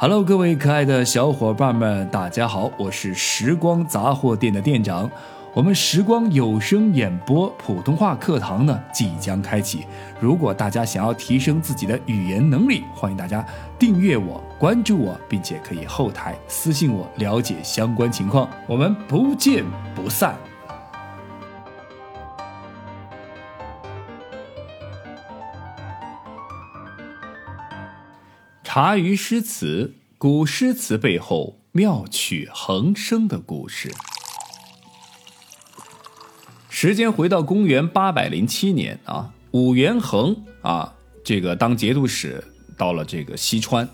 Hello，各位可爱的小伙伴们，大家好，我是时光杂货店的店长。我们时光有声演播普通话课堂呢即将开启。如果大家想要提升自己的语言能力，欢迎大家订阅我、关注我，并且可以后台私信我了解相关情况。我们不见不散。茶余诗词，古诗词背后妙趣横生的故事。时间回到公元八百零七年啊，武元衡啊，这个当节度使到了这个西川。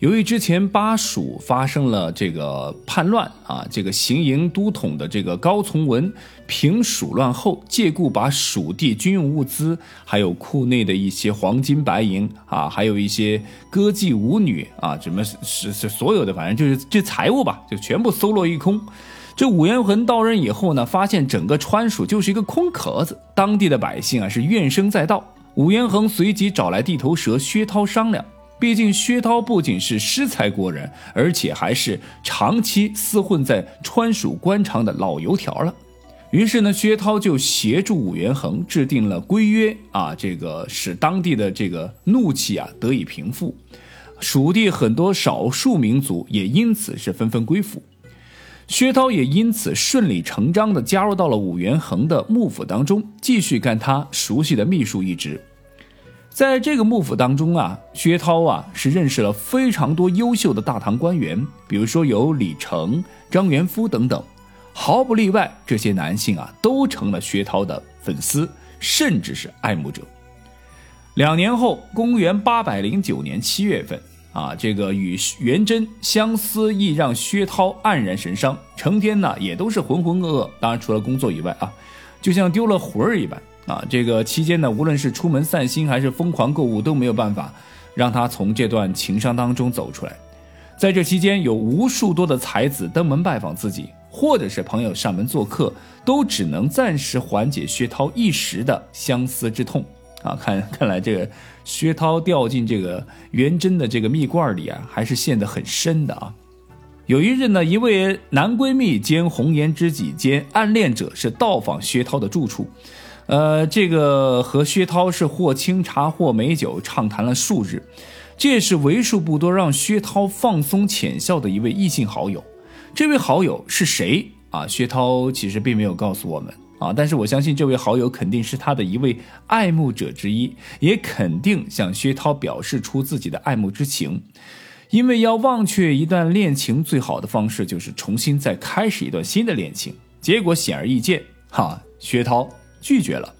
由于之前巴蜀发生了这个叛乱啊，这个行营都统的这个高从文平蜀乱后，借故把蜀地军用物资，还有库内的一些黄金白银啊，还有一些歌妓舞女啊，什么是是所有的，反正就是这财物吧，就全部搜罗一空。这武元衡到任以后呢，发现整个川蜀就是一个空壳子，当地的百姓啊是怨声载道。武元衡随即找来地头蛇薛涛商量。毕竟薛涛不仅是诗才过人，而且还是长期厮混在川蜀官场的老油条了。于是呢，薛涛就协助武元衡制定了规约啊，这个使当地的这个怒气啊得以平复。蜀地很多少数民族也因此是纷纷归附，薛涛也因此顺理成章地加入到了武元衡的幕府当中，继续干他熟悉的秘书一职。在这个幕府当中啊，薛涛啊是认识了非常多优秀的大唐官员，比如说有李成、张元夫等等，毫不例外，这些男性啊都成了薛涛的粉丝，甚至是爱慕者。两年后，公元八百零九年七月份啊，这个与元贞相思亦让薛涛黯然神伤，成天呢也都是浑浑噩噩，当然除了工作以外啊，就像丢了魂儿一般。啊，这个期间呢，无论是出门散心还是疯狂购物，都没有办法让他从这段情伤当中走出来。在这期间，有无数多的才子登门拜访自己，或者是朋友上门做客，都只能暂时缓解薛涛一时的相思之痛。啊，看看来这个薛涛掉进这个元贞的这个蜜罐里啊，还是陷得很深的啊。有一日呢，一位男闺蜜兼红颜知己兼暗恋者是到访薛涛的住处。呃，这个和薛涛是或清茶或美酒，畅谈了数日。这也是为数不多让薛涛放松浅笑的一位异性好友。这位好友是谁啊？薛涛其实并没有告诉我们啊，但是我相信这位好友肯定是他的一位爱慕者之一，也肯定向薛涛表示出自己的爱慕之情。因为要忘却一段恋情，最好的方式就是重新再开始一段新的恋情。结果显而易见，哈，薛涛。拒绝了，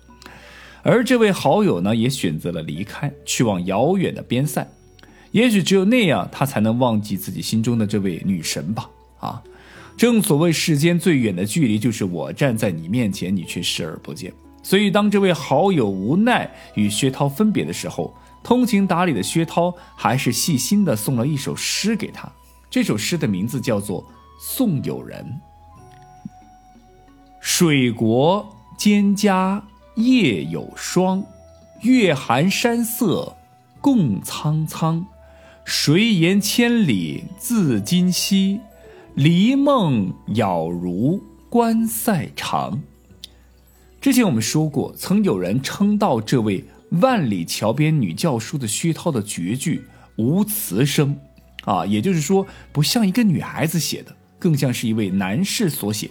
而这位好友呢，也选择了离开，去往遥远的边塞。也许只有那样，他才能忘记自己心中的这位女神吧。啊，正所谓世间最远的距离，就是我站在你面前，你却视而不见。所以，当这位好友无奈与薛涛分别的时候，通情达理的薛涛还是细心的送了一首诗给他。这首诗的名字叫做《送友人》。水国。蒹葭夜有霜，月寒山色共苍苍。谁言千里自今夕？离梦杳如关塞长。之前我们说过，曾有人称道这位万里桥边女教书的薛涛的绝句无词声，啊，也就是说不像一个女孩子写的，更像是一位男士所写。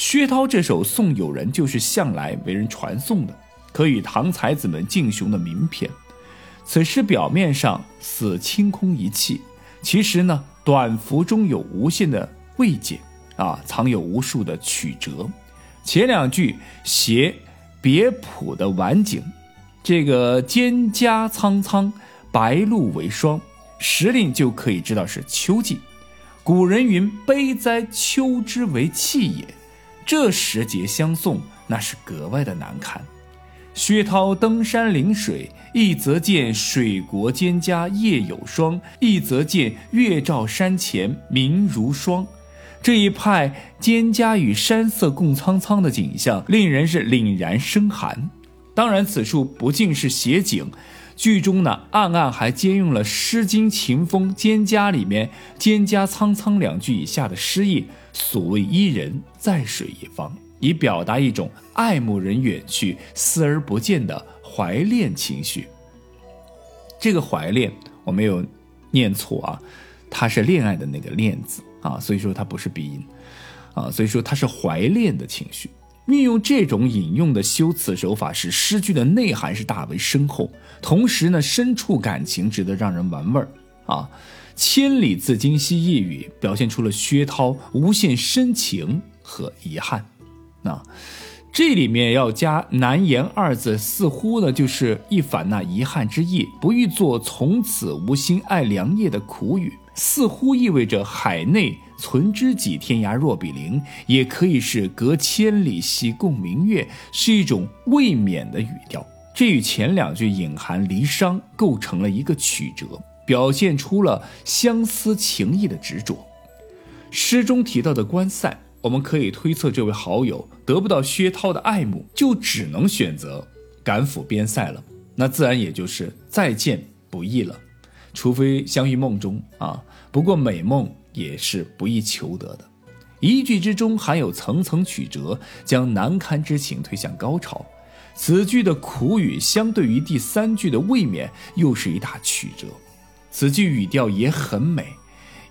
薛涛这首《送友人》就是向来为人传颂的，可与唐才子们竞雄的名篇。此诗表面上似清空一气，其实呢，短幅中有无限的慰藉，啊，藏有无数的曲折。前两句写别浦的晚景，这个蒹葭苍苍，白露为霜，时令就可以知道是秋季。古人云：“悲哉，秋之为气也。”这时节相送，那是格外的难堪。薛涛登山临水，一则见水国蒹葭夜有霜，一则见月照山前明如霜。这一派蒹葭与山色共苍苍的景象，令人是凛然生寒。当然，此处不尽是写景，剧中呢，暗暗还兼用了《诗经·秦风·蒹葭》里面“蒹葭苍苍”两句以下的诗意：“所谓伊人，在水一方”，以表达一种爱慕人远去、思而不见的怀恋情绪。这个怀恋我没有念错啊，它是恋爱的那个“恋”字啊，所以说它不是鼻音啊，所以说它是怀恋的情绪。运用这种引用的修辞手法，使诗句的内涵是大为深厚，同时呢，深处感情，值得让人玩味儿啊。千里自今夕一语，表现出了薛涛无限深情和遗憾。那这里面要加难言二字，似乎呢就是一反那遗憾之意，不欲作从此无心爱良夜的苦语，似乎意味着海内。存知己，天涯若比邻，也可以是隔千里兮共明月，是一种未免的语调。这与前两句隐含离殇，构成了一个曲折，表现出了相思情意的执着。诗中提到的观赛，我们可以推测，这位好友得不到薛涛的爱慕，就只能选择赶赴边塞了。那自然也就是再见不易了，除非相遇梦中啊。不过美梦。也是不易求得的，一句之中含有层层曲折，将难堪之情推向高潮。此句的苦语相对于第三句的未免，又是一大曲折。此句语调也很美，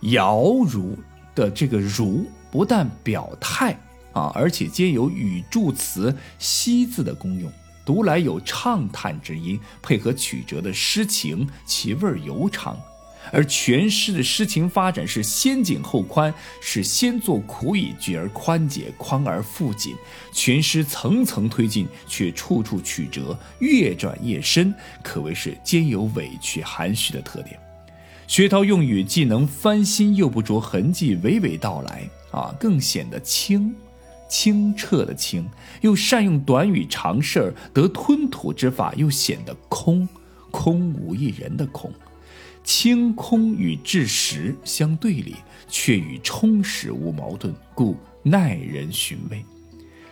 摇如的这个如不但表态啊，而且兼有语助词惜字的功用，读来有畅叹之音，配合曲折的诗情，其味儿悠长。而全诗的诗情发展是先紧后宽，是先作苦以句而宽解，宽而复紧。全诗层层推进，却处处曲折，越转越深，可谓是兼有委屈含蓄的特点。薛涛用语既能翻新，又不着痕迹，娓娓道来啊，更显得清清澈的清；又善用短语长事儿得吞吐之法，又显得空空无一人的空。清空与至实相对立，却与充实无矛盾，故耐人寻味。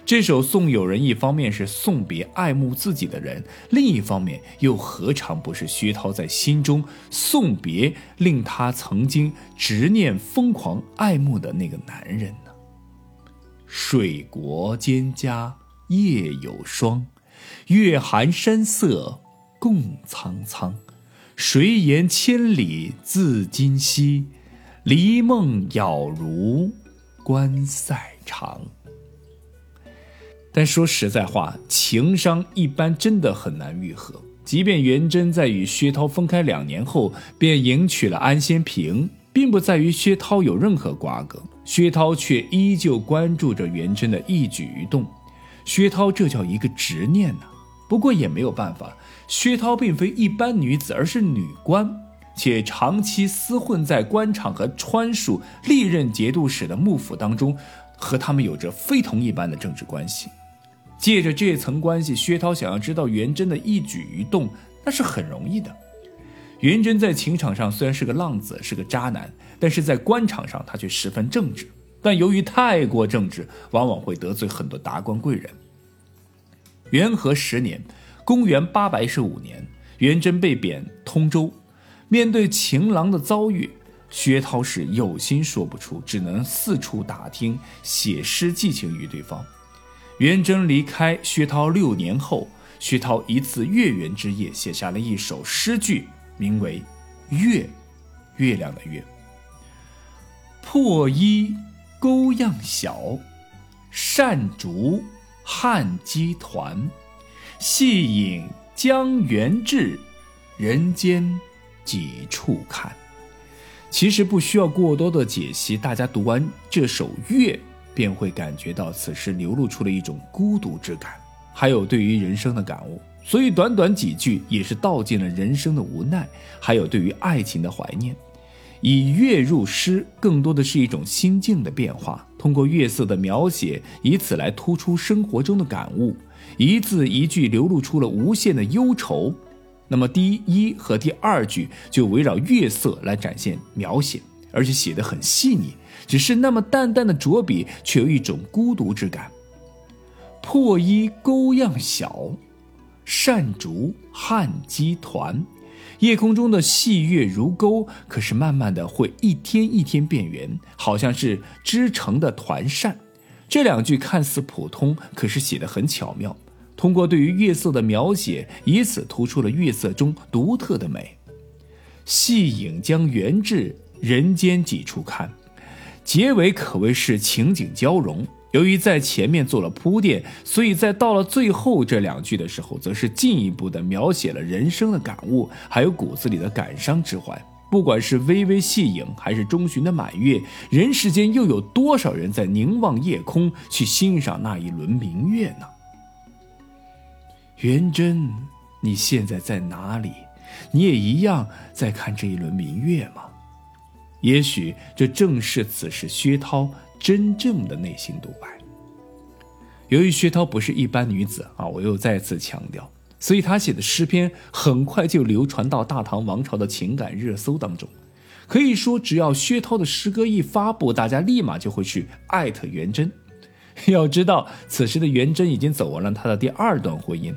这首送友人，一方面是送别爱慕自己的人，另一方面又何尝不是薛涛在心中送别令他曾经执念、疯狂爱慕的那个男人呢？水国蒹葭夜有霜，月寒山色共苍苍。谁言千里自今夕，离梦杳如关塞长。但说实在话，情伤一般真的很难愈合。即便元贞在与薛涛分开两年后便迎娶了安仙平，并不在于薛涛有任何瓜葛，薛涛却依旧关注着元贞的一举一动。薛涛这叫一个执念呐！不过也没有办法。薛涛并非一般女子，而是女官，且长期厮混在官场和川蜀历任节度使的幕府当中，和他们有着非同一般的政治关系。借着这层关系，薛涛想要知道元贞的一举一动，那是很容易的。元贞在情场上虽然是个浪子，是个渣男，但是在官场上他却十分正直。但由于太过正直，往往会得罪很多达官贵人。元和十年。公元八百一十五年，元贞被贬通州。面对情郎的遭遇，薛涛是有心说不出，只能四处打听，写诗寄情于对方。元贞离开薛涛六年后，薛涛一次月圆之夜，写下了一首诗句，名为《月》，月亮的月。破衣钩样小，扇竹汉鸡团。细影江源至，人间几处看。其实不需要过多的解析，大家读完这首《月》，便会感觉到此时流露出了一种孤独之感，还有对于人生的感悟。所以短短几句，也是道尽了人生的无奈，还有对于爱情的怀念。以月入诗，更多的是一种心境的变化，通过月色的描写，以此来突出生活中的感悟。一字一句流露出了无限的忧愁，那么第一和第二句就围绕月色来展现描写，而且写得很细腻，只是那么淡淡的着笔，却有一种孤独之感。破衣钩样小，扇竹汉鸡团。夜空中的细月如钩，可是慢慢的会一天一天变圆，好像是织成的团扇。这两句看似普通，可是写得很巧妙。通过对于月色的描写，以此突出了月色中独特的美。细影将圆至，人间几处看。结尾可谓是情景交融。由于在前面做了铺垫，所以在到了最后这两句的时候，则是进一步的描写了人生的感悟，还有骨子里的感伤之怀。不管是微微细影，还是中旬的满月，人世间又有多少人在凝望夜空，去欣赏那一轮明月呢？元贞，你现在在哪里？你也一样在看这一轮明月吗？也许这正是此时薛涛真正的内心独白。由于薛涛不是一般女子啊，我又再次强调，所以她写的诗篇很快就流传到大唐王朝的情感热搜当中。可以说，只要薛涛的诗歌一发布，大家立马就会去艾特元贞。要知道，此时的元贞已经走完了他的第二段婚姻。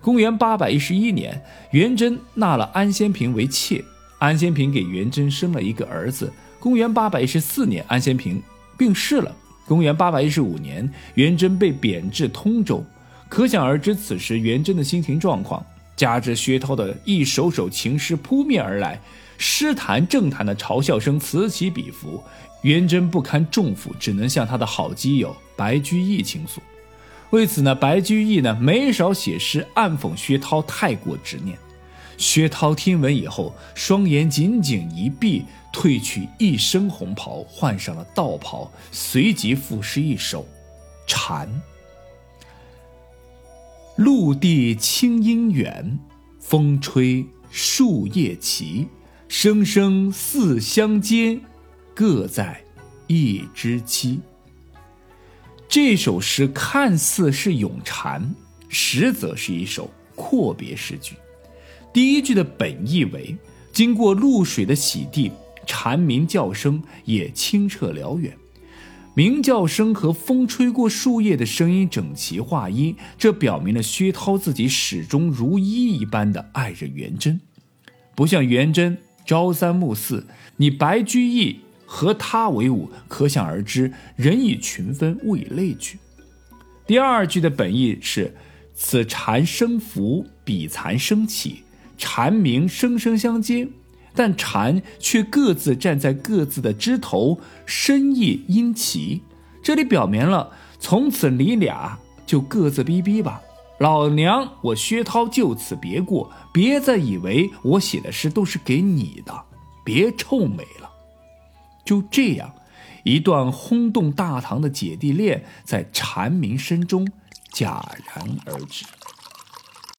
公元八百一十一年，元贞纳了安仙嫔为妾。安仙平给元贞生了一个儿子。公元八百一十四年，安仙平病逝了。公元八百一十五年，元贞被贬至通州。可想而知，此时元贞的心情状况，加之薛涛的一首首情诗扑面而来，诗坛政坛的嘲笑声此起彼伏，元贞不堪重负，只能向他的好基友白居易倾诉。为此呢，白居易呢没少写诗暗讽薛涛太过执念。薛涛听闻以后，双眼紧紧一闭，褪去一身红袍，换上了道袍，随即赋诗一首《蝉》：陆地清音远，风吹树叶齐，声声似相接，各在一枝栖。这首诗看似是咏蝉，实则是一首阔别诗句。第一句的本意为：经过露水的洗涤，蝉鸣叫声也清澈辽远，鸣叫声和风吹过树叶的声音整齐划一，这表明了薛涛自己始终如一一般的爱着元贞，不像元贞朝三暮四，你白居易和他为伍，可想而知，人以群分，物以类聚。第二句的本意是：此蝉声浮，彼蚕声起。蝉鸣声声相接，但蝉却各自站在各自的枝头，深意因齐。这里表明了，从此你俩就各自逼逼吧。老娘我薛涛就此别过，别再以为我写的诗都是给你的，别臭美了。就这样，一段轰动大唐的姐弟恋，在蝉鸣声中戛然而止。